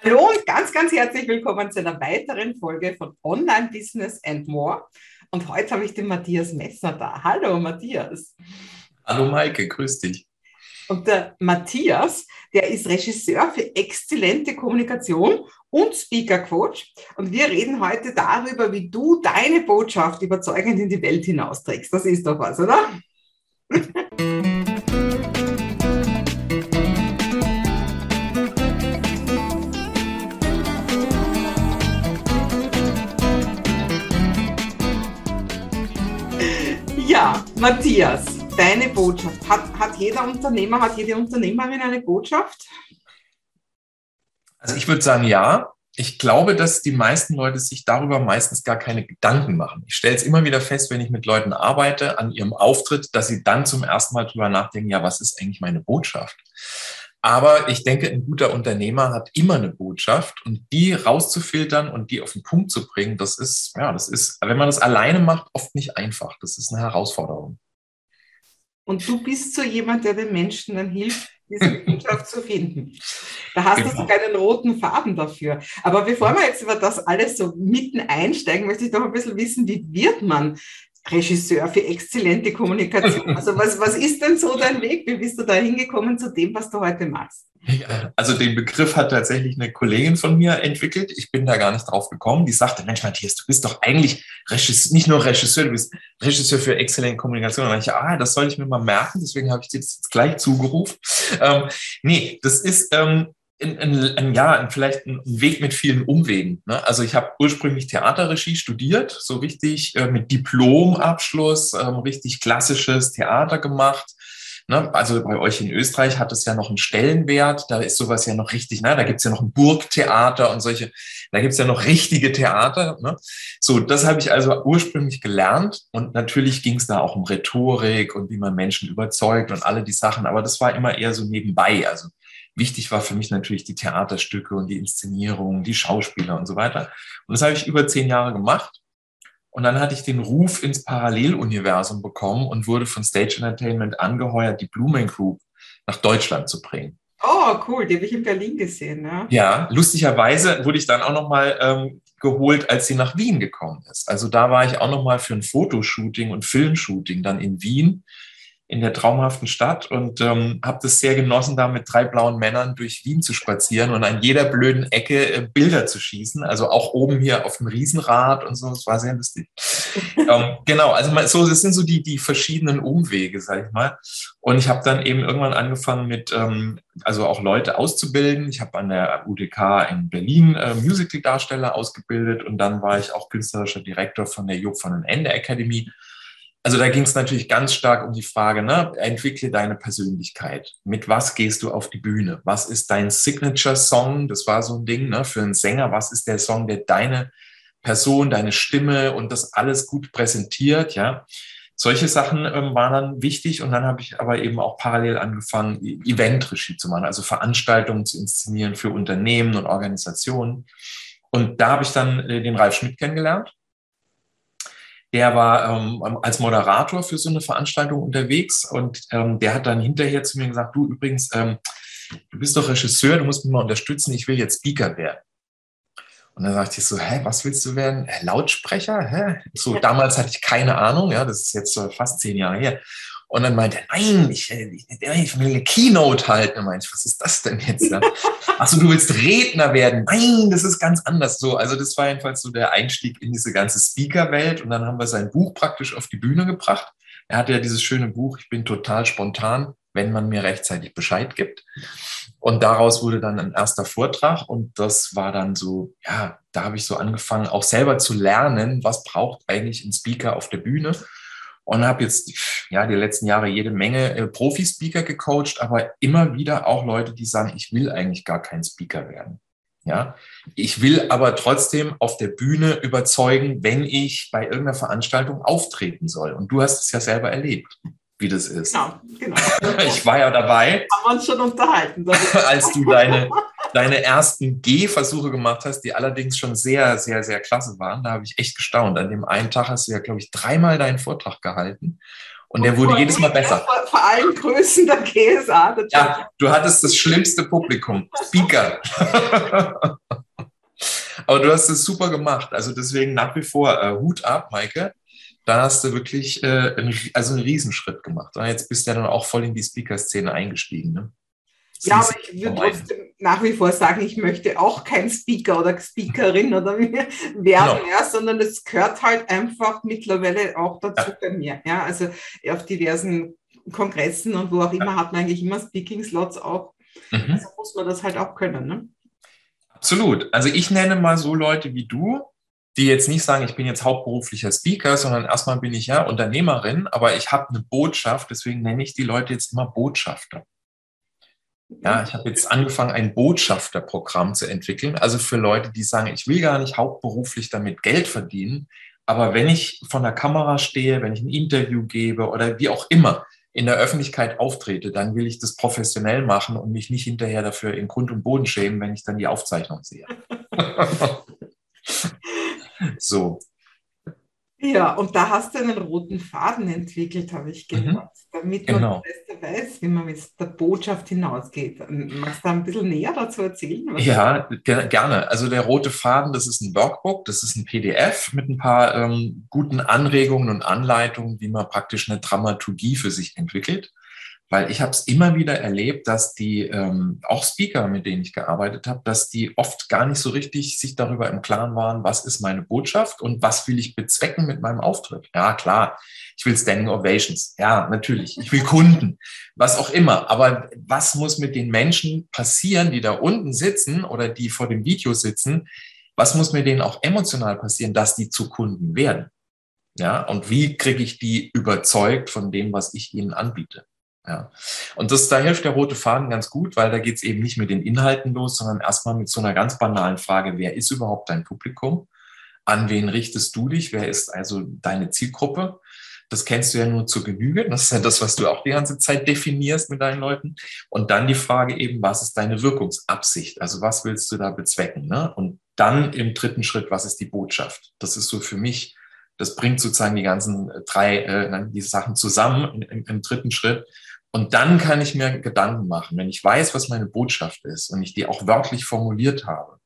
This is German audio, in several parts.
Hallo und ganz, ganz herzlich willkommen zu einer weiteren Folge von Online Business and More. Und heute habe ich den Matthias Messner da. Hallo Matthias. Hallo Maike, grüß dich. Und der Matthias, der ist Regisseur für exzellente Kommunikation und Speaker Coach. Und wir reden heute darüber, wie du deine Botschaft überzeugend in die Welt hinausträgst. Das ist doch was, oder? Matthias, deine Botschaft. Hat, hat jeder Unternehmer, hat jede Unternehmerin eine Botschaft? Also ich würde sagen, ja. Ich glaube, dass die meisten Leute sich darüber meistens gar keine Gedanken machen. Ich stelle es immer wieder fest, wenn ich mit Leuten arbeite an ihrem Auftritt, dass sie dann zum ersten Mal drüber nachdenken, ja, was ist eigentlich meine Botschaft? Aber ich denke, ein guter Unternehmer hat immer eine Botschaft und die rauszufiltern und die auf den Punkt zu bringen, das ist, ja, das ist, wenn man das alleine macht, oft nicht einfach. Das ist eine Herausforderung. Und du bist so jemand, der den Menschen dann hilft, diese Botschaft zu finden. Da hast genau. du sogar einen roten Faden dafür. Aber bevor wir jetzt über das alles so mitten einsteigen, möchte ich doch ein bisschen wissen, wie wird man Regisseur für exzellente Kommunikation. Also was, was ist denn so dein Weg? Wie bist du da hingekommen zu dem, was du heute machst? Also den Begriff hat tatsächlich eine Kollegin von mir entwickelt. Ich bin da gar nicht drauf gekommen. Die sagte, Mensch, Matthias, du bist doch eigentlich Regisseur, nicht nur Regisseur, du bist Regisseur für exzellente Kommunikation. Und ich, ah, das soll ich mir mal merken. Deswegen habe ich dir das jetzt gleich zugerufen. Ähm, nee, das ist, ähm, ein, ein, ein, ja, vielleicht ein Weg mit vielen Umwegen. Ne? Also ich habe ursprünglich Theaterregie studiert, so richtig äh, mit Diplomabschluss, ähm, richtig klassisches Theater gemacht. Ne? Also bei euch in Österreich hat es ja noch einen Stellenwert, da ist sowas ja noch richtig, ne? da gibt's ja noch ein Burgtheater und solche, da gibt's ja noch richtige Theater. Ne? So, das habe ich also ursprünglich gelernt und natürlich ging es da auch um Rhetorik und wie man Menschen überzeugt und alle die Sachen, aber das war immer eher so nebenbei. Also wichtig war für mich natürlich die Theaterstücke und die Inszenierung, die Schauspieler und so weiter. Und das habe ich über zehn Jahre gemacht. Und dann hatte ich den Ruf ins Paralleluniversum bekommen und wurde von Stage Entertainment angeheuert, die Blumen Group nach Deutschland zu bringen. Oh, cool, die habe ich in Berlin gesehen. Ne? Ja, lustigerweise wurde ich dann auch nochmal ähm, geholt, als sie nach Wien gekommen ist. Also da war ich auch nochmal für ein Fotoshooting und Filmshooting dann in Wien in der traumhaften Stadt und ähm, habe das sehr genossen, da mit drei blauen Männern durch Wien zu spazieren und an jeder blöden Ecke äh, Bilder zu schießen. Also auch oben hier auf dem Riesenrad und so. Das war sehr lustig. ähm, genau, also mal, so das sind so die die verschiedenen Umwege, sag ich mal. Und ich habe dann eben irgendwann angefangen mit ähm, also auch Leute auszubilden. Ich habe an der UDK in Berlin äh, Musical-Darsteller ausgebildet und dann war ich auch künstlerischer Direktor von der Job von den Ende Academy also da ging es natürlich ganz stark um die Frage, ne, entwickle deine Persönlichkeit. Mit was gehst du auf die Bühne? Was ist dein Signature-Song? Das war so ein Ding ne, für einen Sänger. Was ist der Song, der deine Person, deine Stimme und das alles gut präsentiert? Ja, solche Sachen ähm, waren dann wichtig und dann habe ich aber eben auch parallel angefangen, e-, Event-Regie zu machen, also Veranstaltungen zu inszenieren für Unternehmen und Organisationen. Und da habe ich dann äh, den Ralf Schmidt kennengelernt der war ähm, als Moderator für so eine Veranstaltung unterwegs und ähm, der hat dann hinterher zu mir gesagt, du übrigens, ähm, du bist doch Regisseur, du musst mich mal unterstützen, ich will jetzt Speaker werden. Und dann sagte ich so, hä, was willst du werden? Äh, Lautsprecher? Hä? So, damals hatte ich keine Ahnung, ja, das ist jetzt so fast zehn Jahre her. Und dann meinte er, nein, ich, ich, ich will eine Keynote halten. Und meinte ich, was ist das denn jetzt? Achso, du willst Redner werden. Nein, das ist ganz anders so. Also das war jedenfalls so der Einstieg in diese ganze Speaker-Welt. Und dann haben wir sein Buch praktisch auf die Bühne gebracht. Er hatte ja dieses schöne Buch, ich bin total spontan, wenn man mir rechtzeitig Bescheid gibt. Und daraus wurde dann ein erster Vortrag und das war dann so, ja, da habe ich so angefangen, auch selber zu lernen, was braucht eigentlich ein Speaker auf der Bühne und habe jetzt ja die letzten Jahre jede Menge äh, Profi-Speaker gecoacht, aber immer wieder auch Leute, die sagen, ich will eigentlich gar kein Speaker werden. Ja, ich will aber trotzdem auf der Bühne überzeugen, wenn ich bei irgendeiner Veranstaltung auftreten soll. Und du hast es ja selber erlebt, wie das ist. Genau, genau. Ich war ja dabei. Haben wir uns schon unterhalten. als du deine deine ersten Gehversuche gemacht hast, die allerdings schon sehr, sehr, sehr klasse waren. Da habe ich echt gestaunt. An dem einen Tag hast du ja, glaube ich, dreimal deinen Vortrag gehalten. Und der wurde jedes Mal besser. Vor, vor allen Größen der GSA. Ja, du hattest das schlimmste Publikum. Speaker. Aber du hast es super gemacht. Also deswegen nach wie vor äh, Hut ab, Maike. Da hast du wirklich äh, einen, also einen Riesenschritt gemacht. Und jetzt bist du ja dann auch voll in die Speaker-Szene eingestiegen. Ne? Ja, aber ich würde trotzdem nach wie vor sagen, ich möchte auch kein Speaker oder Speakerin oder werden, genau. ja, sondern es gehört halt einfach mittlerweile auch dazu ja. bei mir. Ja, also auf diversen Kongressen und wo auch immer ja. hat man eigentlich immer Speaking-Slots auch. Mhm. Also muss man das halt auch können. Ne? Absolut. Also ich nenne mal so Leute wie du, die jetzt nicht sagen, ich bin jetzt hauptberuflicher Speaker, sondern erstmal bin ich ja Unternehmerin, aber ich habe eine Botschaft, deswegen nenne ich die Leute jetzt immer Botschafter. Ja, ich habe jetzt angefangen, ein Botschafterprogramm zu entwickeln. Also für Leute, die sagen, ich will gar nicht hauptberuflich damit Geld verdienen, aber wenn ich von der Kamera stehe, wenn ich ein Interview gebe oder wie auch immer in der Öffentlichkeit auftrete, dann will ich das professionell machen und mich nicht hinterher dafür in Grund und Boden schämen, wenn ich dann die Aufzeichnung sehe. so. Ja, und da hast du einen roten Faden entwickelt, habe ich gehört, mhm. damit man genau. besser weiß, wie man mit der Botschaft hinausgeht. Magst du da ein bisschen näher dazu erzählen? ja, gerne. Also der rote Faden, das ist ein Workbook, das ist ein PDF mit ein paar ähm, guten Anregungen und Anleitungen, wie man praktisch eine Dramaturgie für sich entwickelt. Weil ich habe es immer wieder erlebt, dass die, ähm, auch Speaker, mit denen ich gearbeitet habe, dass die oft gar nicht so richtig sich darüber im Klaren waren, was ist meine Botschaft und was will ich bezwecken mit meinem Auftritt. Ja, klar, ich will Standing Ovations. Ja, natürlich. Ich will Kunden, was auch immer. Aber was muss mit den Menschen passieren, die da unten sitzen oder die vor dem Video sitzen? Was muss mit denen auch emotional passieren, dass die zu Kunden werden? Ja, und wie kriege ich die überzeugt von dem, was ich ihnen anbiete? Ja. Und das, da hilft der rote Faden ganz gut, weil da geht es eben nicht mit den Inhalten los, sondern erstmal mit so einer ganz banalen Frage, wer ist überhaupt dein Publikum? An wen richtest du dich? Wer ist also deine Zielgruppe? Das kennst du ja nur zur Genüge. Das ist ja das, was du auch die ganze Zeit definierst mit deinen Leuten. Und dann die Frage eben, was ist deine Wirkungsabsicht? Also was willst du da bezwecken? Ne? Und dann im dritten Schritt, was ist die Botschaft? Das ist so für mich, das bringt sozusagen die ganzen drei, äh, die Sachen zusammen im, im dritten Schritt. Und dann kann ich mir Gedanken machen, wenn ich weiß, was meine Botschaft ist und ich die auch wörtlich formuliert habe,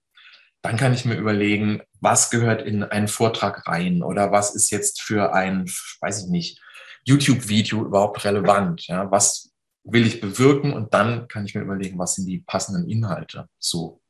dann kann ich mir überlegen, was gehört in einen Vortrag rein oder was ist jetzt für ein, weiß ich nicht, YouTube-Video überhaupt relevant? Ja, was will ich bewirken? Und dann kann ich mir überlegen, was sind die passenden Inhalte? So.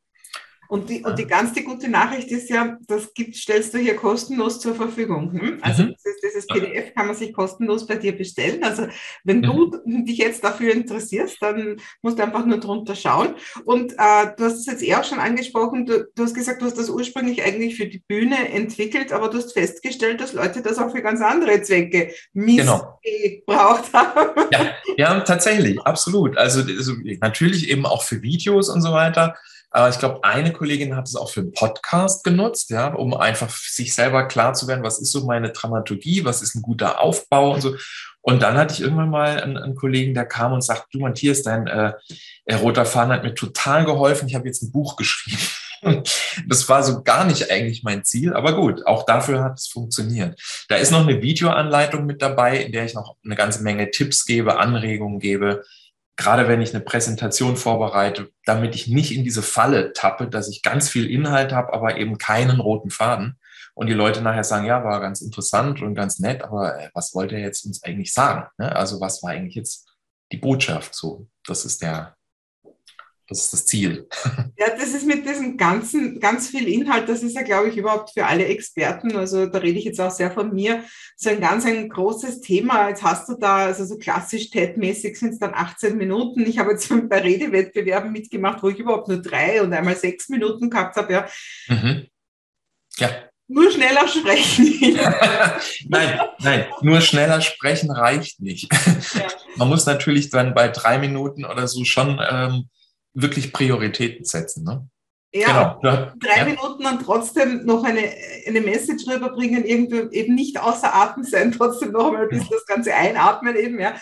Und die, und die ganz die gute Nachricht ist ja, das gibt, stellst du hier kostenlos zur Verfügung. Hm? Also mhm. dieses, dieses, PDF kann man sich kostenlos bei dir bestellen. Also wenn mhm. du dich jetzt dafür interessierst, dann musst du einfach nur drunter schauen. Und äh, du hast es jetzt eher auch schon angesprochen, du, du, hast gesagt, du hast das ursprünglich eigentlich für die Bühne entwickelt, aber du hast festgestellt, dass Leute das auch für ganz andere Zwecke missbraucht genau. haben. Ja, ja, tatsächlich, absolut. Also, also natürlich eben auch für Videos und so weiter. Aber ich glaube, eine Kollegin hat es auch für einen Podcast genutzt, ja, um einfach sich selber klar zu werden, was ist so meine Dramaturgie, was ist ein guter Aufbau und so. Und dann hatte ich irgendwann mal einen, einen Kollegen, der kam und sagt, du Matthias, dein äh, roter Faden hat mir total geholfen, ich habe jetzt ein Buch geschrieben. Das war so gar nicht eigentlich mein Ziel, aber gut, auch dafür hat es funktioniert. Da ist noch eine Videoanleitung mit dabei, in der ich noch eine ganze Menge Tipps gebe, Anregungen gebe, gerade wenn ich eine Präsentation vorbereite, damit ich nicht in diese Falle tappe, dass ich ganz viel Inhalt habe, aber eben keinen roten Faden. Und die Leute nachher sagen, ja, war ganz interessant und ganz nett, aber äh, was wollte er jetzt uns eigentlich sagen? Ne? Also was war eigentlich jetzt die Botschaft? So, das ist der, das ist das Ziel. Ja, das ist mit diesem ganzen, ganz viel Inhalt, das ist ja, glaube ich, überhaupt für alle Experten, also da rede ich jetzt auch sehr von mir, so ein ganz ein großes Thema. Jetzt hast du da, also so klassisch TED-mäßig sind es dann 18 Minuten. Ich habe jetzt bei Redewettbewerben mitgemacht, wo ich überhaupt nur drei und einmal sechs Minuten gehabt habe. Ja. Mhm. ja. Nur schneller sprechen. nein, nein, nur schneller sprechen reicht nicht. Ja. Man muss natürlich dann bei drei Minuten oder so schon ähm, wirklich Prioritäten setzen. Ne? Ja, genau. drei. Minuten und trotzdem noch eine, eine Message rüberbringen, irgendwie eben nicht außer Atem sein, trotzdem noch einmal ein bisschen das Ganze einatmen eben, ja.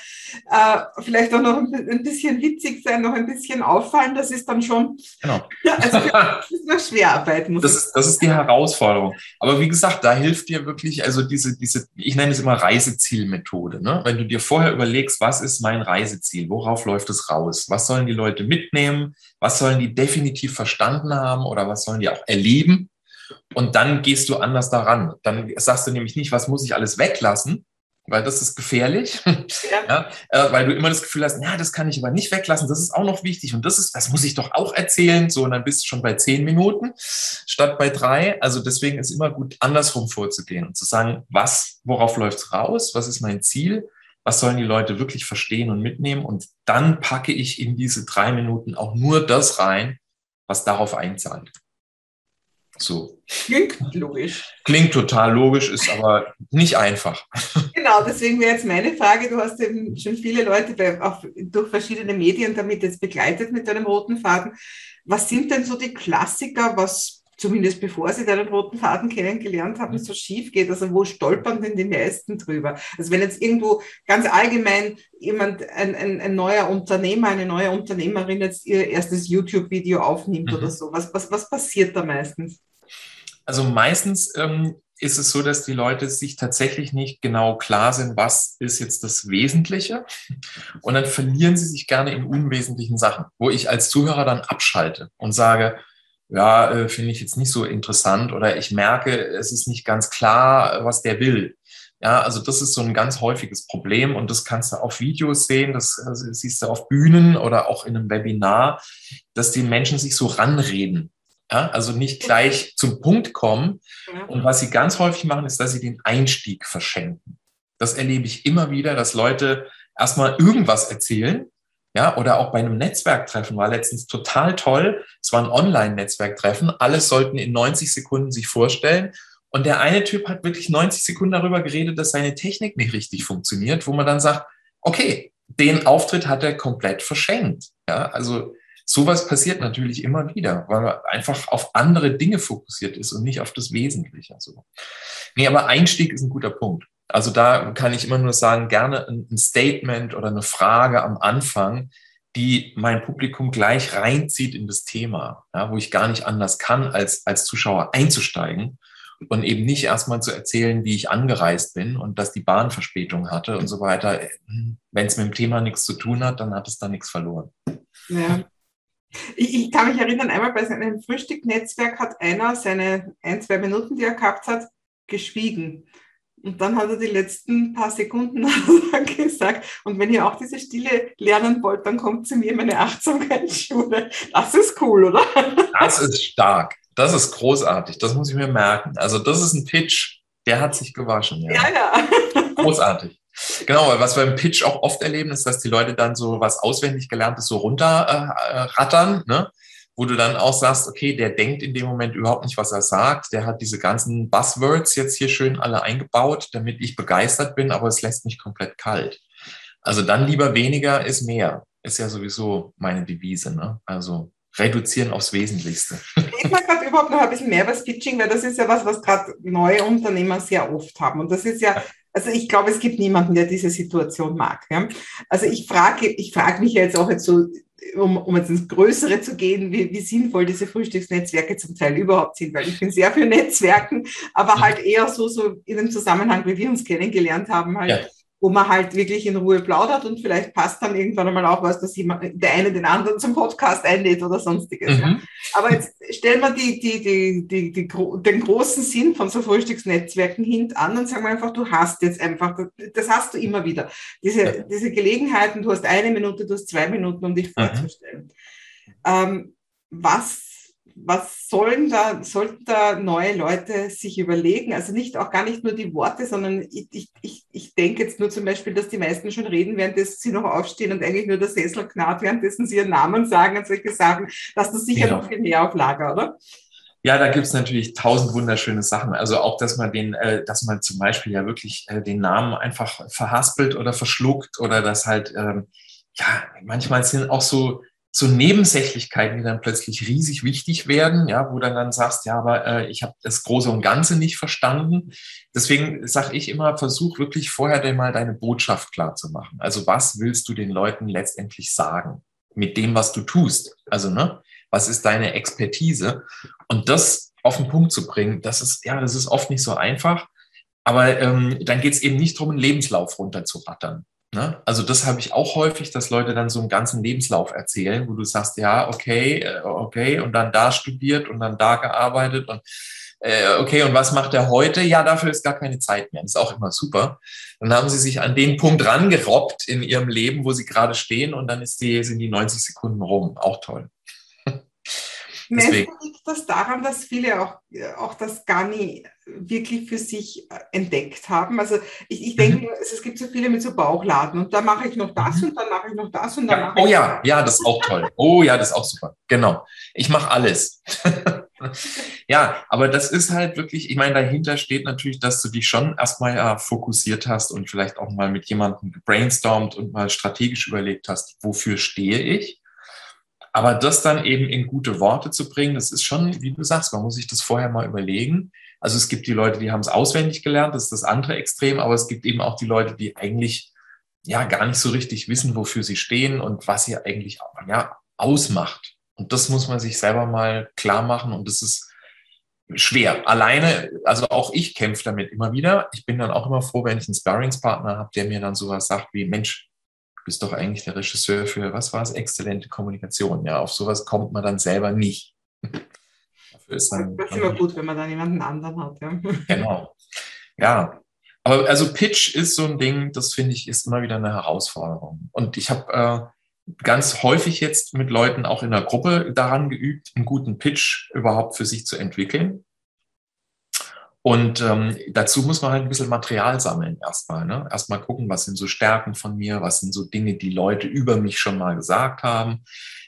Äh, vielleicht auch noch ein, ein, bisschen witzig sein, noch ein bisschen auffallen, das ist dann schon, genau. also das ist noch Schwerarbeit. Muss das, ist, das ist die Herausforderung. Aber wie gesagt, da hilft dir wirklich, also diese, diese ich nenne es immer Reisezielmethode, ne? Wenn du dir vorher überlegst, was ist mein Reiseziel, worauf läuft es raus, was sollen die Leute mitnehmen, was sollen die definitiv verstanden haben oder was sollen die auch erleben? Und dann gehst du anders daran. Dann sagst du nämlich nicht, was muss ich alles weglassen, weil das ist gefährlich, ja. ja äh, weil du immer das Gefühl hast, na, das kann ich aber nicht weglassen, das ist auch noch wichtig und das ist, das muss ich doch auch erzählen, so und dann bist du schon bei zehn Minuten statt bei drei. Also deswegen ist immer gut, andersrum vorzugehen und zu sagen, was, worauf läuft's raus, was ist mein Ziel was sollen die Leute wirklich verstehen und mitnehmen. Und dann packe ich in diese drei Minuten auch nur das rein, was darauf einzahlt. So. Klingt logisch. Klingt total logisch, ist aber nicht einfach. Genau, deswegen wäre jetzt meine Frage, du hast eben schon viele Leute bei, auch durch verschiedene Medien damit jetzt begleitet mit deinem roten Faden. Was sind denn so die Klassiker, was zumindest bevor sie deinen roten Faden kennengelernt haben, so schief geht? Also wo stolpern denn die meisten drüber? Also wenn jetzt irgendwo ganz allgemein jemand, ein, ein, ein neuer Unternehmer, eine neue Unternehmerin jetzt ihr erstes YouTube-Video aufnimmt mhm. oder so, was, was, was passiert da meistens? Also meistens ähm, ist es so, dass die Leute sich tatsächlich nicht genau klar sind, was ist jetzt das Wesentliche. Und dann verlieren sie sich gerne in unwesentlichen Sachen, wo ich als Zuhörer dann abschalte und sage, ja, äh, finde ich jetzt nicht so interessant oder ich merke, es ist nicht ganz klar, was der will. Ja, also das ist so ein ganz häufiges Problem und das kannst du auf Videos sehen, das also siehst du auf Bühnen oder auch in einem Webinar, dass die Menschen sich so ranreden. Ja, also nicht gleich zum Punkt kommen. Und was sie ganz häufig machen, ist, dass sie den Einstieg verschenken. Das erlebe ich immer wieder, dass Leute erstmal irgendwas erzählen ja, oder auch bei einem Netzwerktreffen war letztens total toll. Es war ein Online-Netzwerktreffen. Alle sollten in 90 Sekunden sich vorstellen. Und der eine Typ hat wirklich 90 Sekunden darüber geredet, dass seine Technik nicht richtig funktioniert, wo man dann sagt, okay, den Auftritt hat er komplett verschenkt. Ja, also sowas passiert natürlich immer wieder, weil man einfach auf andere Dinge fokussiert ist und nicht auf das Wesentliche. Also, nee, aber Einstieg ist ein guter Punkt. Also da kann ich immer nur sagen, gerne ein Statement oder eine Frage am Anfang, die mein Publikum gleich reinzieht in das Thema, ja, wo ich gar nicht anders kann, als als Zuschauer einzusteigen und eben nicht erstmal zu erzählen, wie ich angereist bin und dass die Bahn Verspätung hatte und so weiter. Wenn es mit dem Thema nichts zu tun hat, dann hat es da nichts verloren. Ja. Ich, ich kann mich erinnern, einmal bei seinem Frühstücknetzwerk hat einer seine ein, zwei Minuten, die er gehabt hat, geschwiegen. Und dann hat er die letzten paar Sekunden gesagt, und wenn ihr auch diese Stille lernen wollt, dann kommt zu mir meine Achtsamkeitsschule. Das ist cool, oder? Das ist stark. Das ist großartig. Das muss ich mir merken. Also das ist ein Pitch, der hat sich gewaschen. Ja, ja. ja. Großartig. Genau, was wir im Pitch auch oft erleben, ist, dass die Leute dann so was auswendig gelerntes so runterrattern. Äh, ne? Wo du dann auch sagst, okay, der denkt in dem Moment überhaupt nicht, was er sagt. Der hat diese ganzen Buzzwords jetzt hier schön alle eingebaut, damit ich begeistert bin, aber es lässt mich komplett kalt. Also dann lieber weniger ist mehr. Ist ja sowieso meine Devise. Ne? Also reduzieren aufs Wesentlichste. Ich mag gerade überhaupt noch ein bisschen mehr über Pitching, weil das ist ja was, was gerade neue Unternehmer sehr oft haben. Und das ist ja, also ich glaube, es gibt niemanden, der diese Situation mag. Ja? Also ich frage, ich frage mich jetzt auch jetzt so um, um jetzt ins Größere zu gehen, wie, wie sinnvoll diese Frühstücksnetzwerke zum Teil überhaupt sind, weil ich bin sehr für Netzwerken, aber halt eher so, so in dem Zusammenhang, wie wir uns kennengelernt haben, halt. Wo man halt wirklich in Ruhe plaudert und vielleicht passt dann irgendwann einmal auch was, dass jemand, der eine den anderen zum Podcast einlädt oder sonstiges. Mhm. Ja. Aber jetzt stellen wir die, die, die, die, die, den großen Sinn von so Frühstücksnetzwerken hintan und sagen wir einfach, du hast jetzt einfach, das hast du immer wieder, diese, ja. diese Gelegenheiten, du hast eine Minute, du hast zwei Minuten, um dich mhm. vorzustellen. Ähm, was was sollen da, sollten da neue Leute sich überlegen? Also nicht auch gar nicht nur die Worte, sondern ich, ich, ich denke jetzt nur zum Beispiel, dass die meisten schon reden, währenddessen sie noch aufstehen und eigentlich nur der Sessel knarrt, währenddessen sie ihren Namen sagen und solche Sachen. dass das sicher genau. noch viel mehr auf Lager, oder? Ja, da gibt's natürlich tausend wunderschöne Sachen. Also auch, dass man den, äh, dass man zum Beispiel ja wirklich äh, den Namen einfach verhaspelt oder verschluckt oder dass halt, ähm, ja, manchmal sind auch so so Nebensächlichkeiten, die dann plötzlich riesig wichtig werden, ja, wo dann dann sagst, ja, aber äh, ich habe das Große und Ganze nicht verstanden. Deswegen sage ich immer, versuch wirklich vorher denn mal deine Botschaft klar zu machen. Also was willst du den Leuten letztendlich sagen mit dem, was du tust? Also ne, was ist deine Expertise? Und das auf den Punkt zu bringen, das ist ja, das ist oft nicht so einfach. Aber ähm, dann geht es eben nicht darum, einen Lebenslauf runterzurattern. Ne? Also das habe ich auch häufig, dass Leute dann so einen ganzen Lebenslauf erzählen, wo du sagst, ja, okay, äh, okay, und dann da studiert und dann da gearbeitet und äh, okay, und was macht er heute? Ja, dafür ist gar keine Zeit mehr. Das ist auch immer super. Dann haben sie sich an den Punkt rangerobbt in ihrem Leben, wo sie gerade stehen und dann ist die, sind die 90 Sekunden rum. Auch toll. Deswegen. liegt das daran, dass viele auch, auch das gar nie wirklich für sich äh, entdeckt haben. Also ich, ich denke, mhm. es, gibt so viele mit so Bauchladen und da mache ich noch das mhm. und dann mache ich noch das und dann ja. mache Oh ja, ja, das ist auch toll. Oh ja, das ist auch super. Genau. Ich mache alles. ja, aber das ist halt wirklich, ich meine, dahinter steht natürlich, dass du dich schon erstmal ja fokussiert hast und vielleicht auch mal mit jemandem brainstormt und mal strategisch überlegt hast, wofür stehe ich? Aber das dann eben in gute Worte zu bringen, das ist schon, wie du sagst, man muss sich das vorher mal überlegen. Also es gibt die Leute, die haben es auswendig gelernt, das ist das andere Extrem, aber es gibt eben auch die Leute, die eigentlich ja gar nicht so richtig wissen, wofür sie stehen und was sie eigentlich ja, ausmacht. Und das muss man sich selber mal klar machen und das ist schwer. Alleine, also auch ich kämpfe damit immer wieder. Ich bin dann auch immer froh, wenn ich einen Sparringspartner habe, der mir dann sowas sagt wie, Mensch, bist doch eigentlich der Regisseur für, was war es, exzellente Kommunikation. Ja, auf sowas kommt man dann selber nicht. Dafür ist dann, das ist immer gut, wenn man dann jemanden anderen hat. Ja. Genau. Ja. Aber also Pitch ist so ein Ding, das finde ich, ist immer wieder eine Herausforderung. Und ich habe äh, ganz häufig jetzt mit Leuten auch in der Gruppe daran geübt, einen guten Pitch überhaupt für sich zu entwickeln. Und ähm, dazu muss man halt ein bisschen Material sammeln erstmal. Ne? Erstmal gucken, was sind so Stärken von mir, was sind so Dinge, die Leute über mich schon mal gesagt haben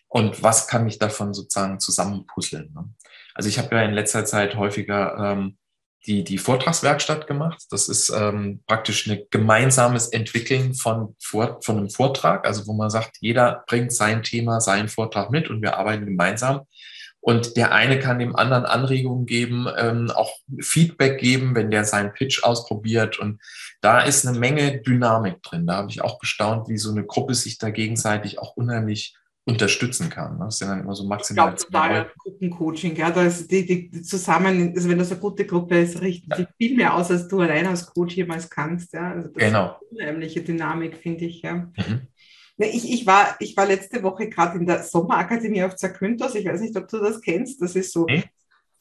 und was kann ich davon sozusagen zusammenpuzzeln. Ne? Also ich habe ja in letzter Zeit häufiger ähm, die, die Vortragswerkstatt gemacht. Das ist ähm, praktisch ein gemeinsames Entwickeln von, von einem Vortrag, also wo man sagt, jeder bringt sein Thema, seinen Vortrag mit und wir arbeiten gemeinsam. Und der eine kann dem anderen Anregungen geben, ähm, auch Feedback geben, wenn der seinen Pitch ausprobiert. Und da ist eine Menge Dynamik drin. Da habe ich auch gestaunt, wie so eine Gruppe sich da gegenseitig auch unheimlich unterstützen kann. Das sind dann immer so maximal. Ich glaube, total Gruppencoaching. Ja, da ist die, die, zusammen, also wenn das eine gute Gruppe ist, richtet ja. viel mehr aus, als du allein als Coach jemals kannst. Ja, also das genau. ist eine unheimliche Dynamik, finde ich. Ja. Mhm. Ich, ich, war, ich war letzte Woche gerade in der Sommerakademie auf Zakynthos. Ich weiß nicht, ob du das kennst. Das ist so hm?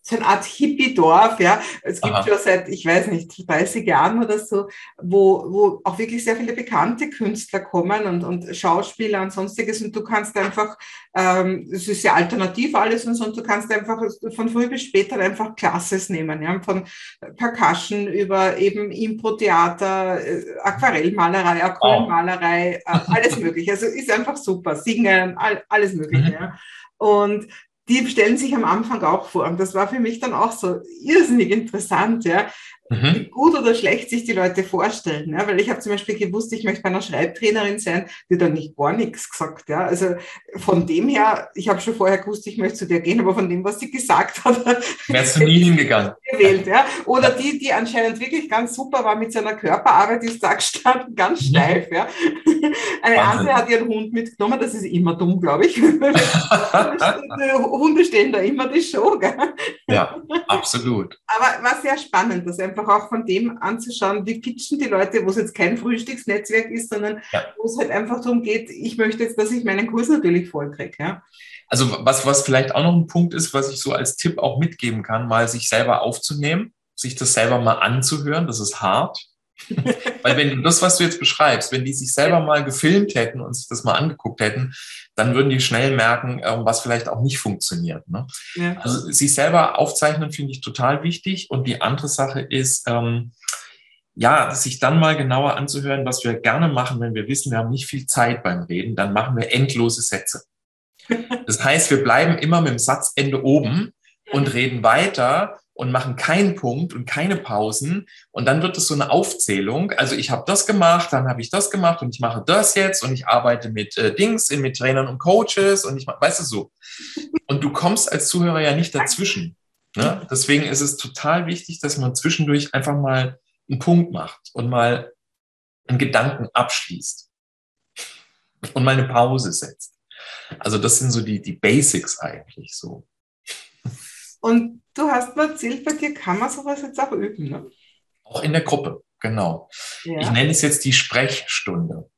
So eine Art Hippie-Dorf, ja. Es gibt Aha. schon seit, ich weiß nicht, 30 Jahren oder so, wo, wo auch wirklich sehr viele bekannte Künstler kommen und, und Schauspieler und sonstiges und du kannst einfach, ähm, es ist ja alternativ alles und so, und du kannst einfach von früh bis später einfach Classes nehmen, ja, von Percussion über eben Impro-Theater, äh, Aquarellmalerei, Acrylmalerei, oh. alles mögliche. Also ist einfach super, singen, all, alles mögliche, mhm. ja. Und die stellen sich am Anfang auch vor. Und das war für mich dann auch so irrsinnig interessant, ja, mhm. wie gut oder schlecht sich die Leute vorstellen. Ja? Weil ich habe zum Beispiel gewusst, ich möchte bei einer Schreibtrainerin sein, die dann nicht gar nichts gesagt. Ja? Also von dem her, ich habe schon vorher gewusst, ich möchte zu der gehen, aber von dem, was sie gesagt hat, wärst du nie hingegangen. Gewählt, ja? Oder die, die anscheinend wirklich ganz super war mit seiner Körperarbeit, die ist da gestanden, ganz mhm. steif. Ja? Eine Wahnsinn. andere hat ihren Hund mitgenommen, das ist immer dumm, glaube ich. Hunde stehen da immer die Show. Gell? Ja, absolut. Aber war sehr spannend, das einfach auch von dem anzuschauen, wie pitchen die Leute, wo es jetzt kein Frühstücksnetzwerk ist, sondern ja. wo es halt einfach darum geht, ich möchte jetzt, dass ich meinen Kurs natürlich vollkriege. Ja? Also was, was vielleicht auch noch ein Punkt ist, was ich so als Tipp auch mitgeben kann, mal sich selber aufzunehmen, sich das selber mal anzuhören, das ist hart. Weil wenn du das, was du jetzt beschreibst, wenn die sich selber mal gefilmt hätten und sich das mal angeguckt hätten, dann würden die schnell merken, ähm, was vielleicht auch nicht funktioniert. Ne? Ja. Also sich selber aufzeichnen finde ich total wichtig. Und die andere Sache ist, ähm, ja, sich dann mal genauer anzuhören, was wir gerne machen, wenn wir wissen, wir haben nicht viel Zeit beim Reden, dann machen wir endlose Sätze. Das heißt, wir bleiben immer mit dem Satzende oben und reden weiter und machen keinen Punkt und keine Pausen. Und dann wird es so eine Aufzählung. Also ich habe das gemacht, dann habe ich das gemacht und ich mache das jetzt und ich arbeite mit äh, Dings, mit Trainern und Coaches und ich mache, weißt du so. Und du kommst als Zuhörer ja nicht dazwischen. Ne? Deswegen ist es total wichtig, dass man zwischendurch einfach mal einen Punkt macht und mal einen Gedanken abschließt und mal eine Pause setzt. Also das sind so die, die Basics eigentlich so. Und du hast mir erzählt, bei dir kann man sowas jetzt auch üben, ne? Auch in der Gruppe, genau. Ja. Ich nenne es jetzt die Sprechstunde.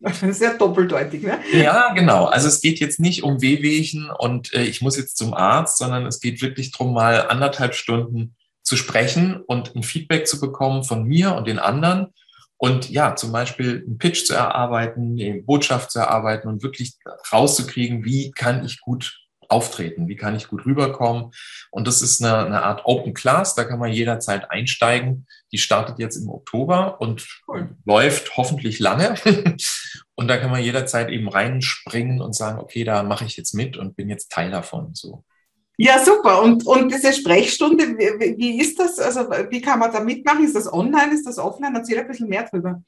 Das ist ja doppeldeutig, ne? Ja, genau. Also es geht jetzt nicht um Wehwehchen und äh, ich muss jetzt zum Arzt, sondern es geht wirklich darum, mal anderthalb Stunden zu sprechen und ein Feedback zu bekommen von mir und den anderen. Und ja, zum Beispiel einen Pitch zu erarbeiten, eine Botschaft zu erarbeiten und wirklich rauszukriegen, wie kann ich gut auftreten? Wie kann ich gut rüberkommen? Und das ist eine, eine Art Open Class, da kann man jederzeit einsteigen. Die startet jetzt im Oktober und cool. läuft hoffentlich lange. und da kann man jederzeit eben reinspringen und sagen, okay, da mache ich jetzt mit und bin jetzt Teil davon. So. Ja, super. Und, und diese Sprechstunde, wie, wie ist das? Also, wie kann man da mitmachen? Ist das online? Ist das offline? Erzähl ein bisschen mehr drüber.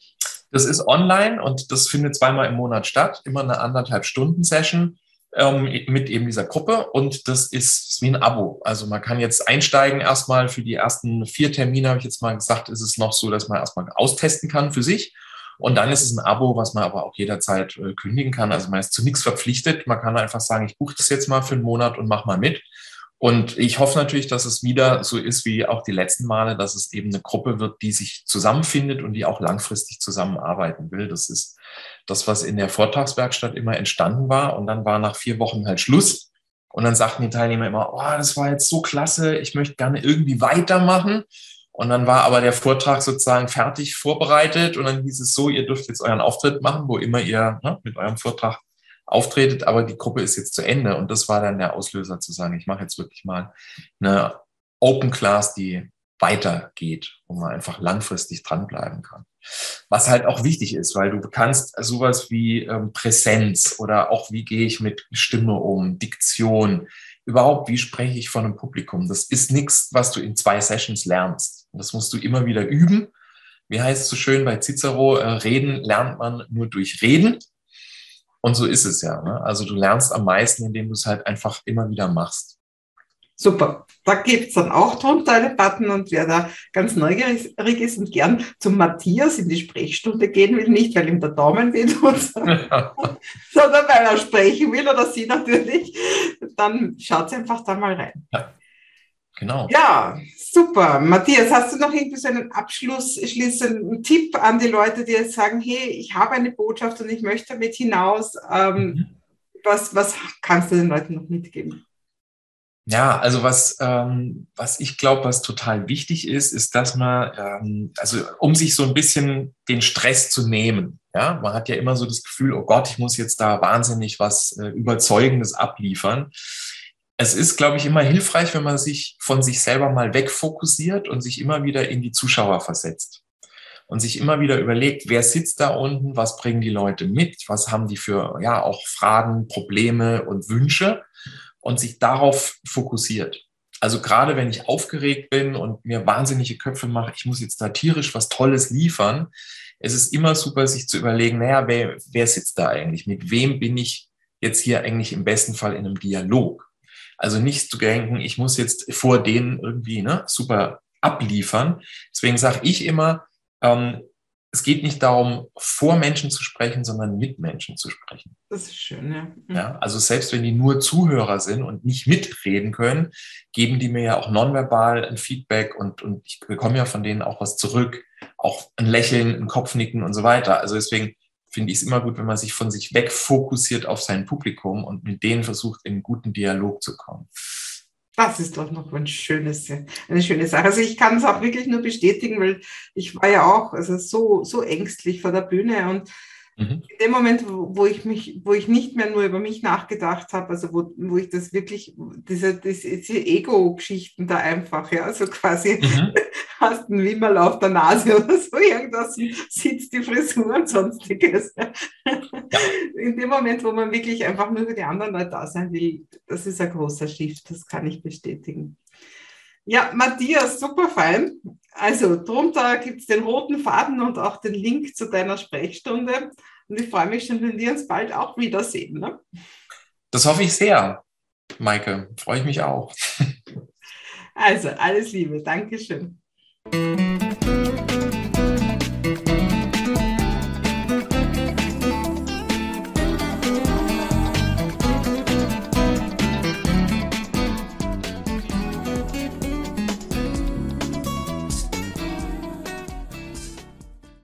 Das ist online und das findet zweimal im Monat statt, immer eine anderthalb Stunden Session ähm, mit eben dieser Gruppe und das ist wie ein Abo. Also man kann jetzt einsteigen erstmal für die ersten vier Termine, habe ich jetzt mal gesagt, ist es noch so, dass man erstmal austesten kann für sich. Und dann ist es ein Abo, was man aber auch jederzeit äh, kündigen kann. Also man ist zu nichts verpflichtet. Man kann einfach sagen, ich buche das jetzt mal für einen Monat und mach mal mit. Und ich hoffe natürlich, dass es wieder so ist wie auch die letzten Male, dass es eben eine Gruppe wird, die sich zusammenfindet und die auch langfristig zusammenarbeiten will. Das ist das, was in der Vortragswerkstatt immer entstanden war. Und dann war nach vier Wochen halt Schluss. Und dann sagten die Teilnehmer immer, oh, das war jetzt so klasse, ich möchte gerne irgendwie weitermachen. Und dann war aber der Vortrag sozusagen fertig vorbereitet und dann hieß es so, ihr dürft jetzt euren Auftritt machen, wo immer ihr ne, mit eurem Vortrag auftretet, aber die Gruppe ist jetzt zu Ende. Und das war dann der Auslöser zu sagen, ich mache jetzt wirklich mal eine Open Class, die weitergeht, wo man einfach langfristig dranbleiben kann. Was halt auch wichtig ist, weil du kannst sowas wie ähm, Präsenz oder auch wie gehe ich mit Stimme um, Diktion, überhaupt wie spreche ich von einem Publikum. Das ist nichts, was du in zwei Sessions lernst. Das musst du immer wieder üben. Wie heißt es so schön bei Cicero, äh, reden lernt man nur durch Reden. Und so ist es ja. Ne? Also du lernst am meisten, indem du es halt einfach immer wieder machst. Super. Da gibt es dann auch drunter einen Button und wer da ganz neugierig ist und gern zum Matthias in die Sprechstunde gehen will, nicht weil ihm der Daumen wehtut, sondern weil er sprechen will oder sie natürlich, dann schaut einfach da mal rein. Ja. Genau. Ja, super. Matthias, hast du noch irgendwie so einen abschließenden Tipp an die Leute, die jetzt sagen, hey, ich habe eine Botschaft und ich möchte damit hinaus. Ähm, mhm. was, was kannst du den Leuten noch mitgeben? Ja, also was, ähm, was ich glaube, was total wichtig ist, ist, dass man, ähm, also um sich so ein bisschen den Stress zu nehmen, ja, man hat ja immer so das Gefühl, oh Gott, ich muss jetzt da wahnsinnig was äh, Überzeugendes abliefern es ist, glaube ich, immer hilfreich, wenn man sich von sich selber mal wegfokussiert und sich immer wieder in die Zuschauer versetzt. Und sich immer wieder überlegt, wer sitzt da unten, was bringen die Leute mit, was haben die für, ja, auch Fragen, Probleme und Wünsche und sich darauf fokussiert. Also gerade wenn ich aufgeregt bin und mir wahnsinnige Köpfe mache, ich muss jetzt da tierisch was Tolles liefern, es ist immer super, sich zu überlegen, naja, wer, wer sitzt da eigentlich? Mit wem bin ich jetzt hier eigentlich im besten Fall in einem Dialog? Also nicht zu denken, ich muss jetzt vor denen irgendwie ne, super abliefern. Deswegen sage ich immer, ähm, es geht nicht darum, vor Menschen zu sprechen, sondern mit Menschen zu sprechen. Das ist schön, ja. Mhm. ja. Also selbst wenn die nur Zuhörer sind und nicht mitreden können, geben die mir ja auch nonverbal ein Feedback und, und ich bekomme ja von denen auch was zurück, auch ein Lächeln, ein Kopfnicken und so weiter. Also deswegen finde ich es immer gut, wenn man sich von sich weg fokussiert auf sein Publikum und mit denen versucht, in einen guten Dialog zu kommen. Das ist doch noch ein schönes, eine schöne Sache. Also ich kann es auch wirklich nur bestätigen, weil ich war ja auch also so, so ängstlich vor der Bühne und Mhm. In dem Moment, wo ich mich, wo ich nicht mehr nur über mich nachgedacht habe, also wo, wo ich das wirklich, diese, diese, Ego-Geschichten da einfach, ja, so quasi mhm. hast einen Wimmerl auf der Nase oder so irgendwas, sitzt die Frisur und sonstiges. ja. In dem Moment, wo man wirklich einfach nur für die anderen Leute da sein will, das ist ein großer Shift, das kann ich bestätigen. Ja, Matthias, super fein. Also drunter gibt es den roten Faden und auch den Link zu deiner Sprechstunde. Und ich freue mich schon, wenn wir uns bald auch wiedersehen. Ne? Das hoffe ich sehr, Maike. Freue ich mich auch. Also, alles Liebe. Dankeschön.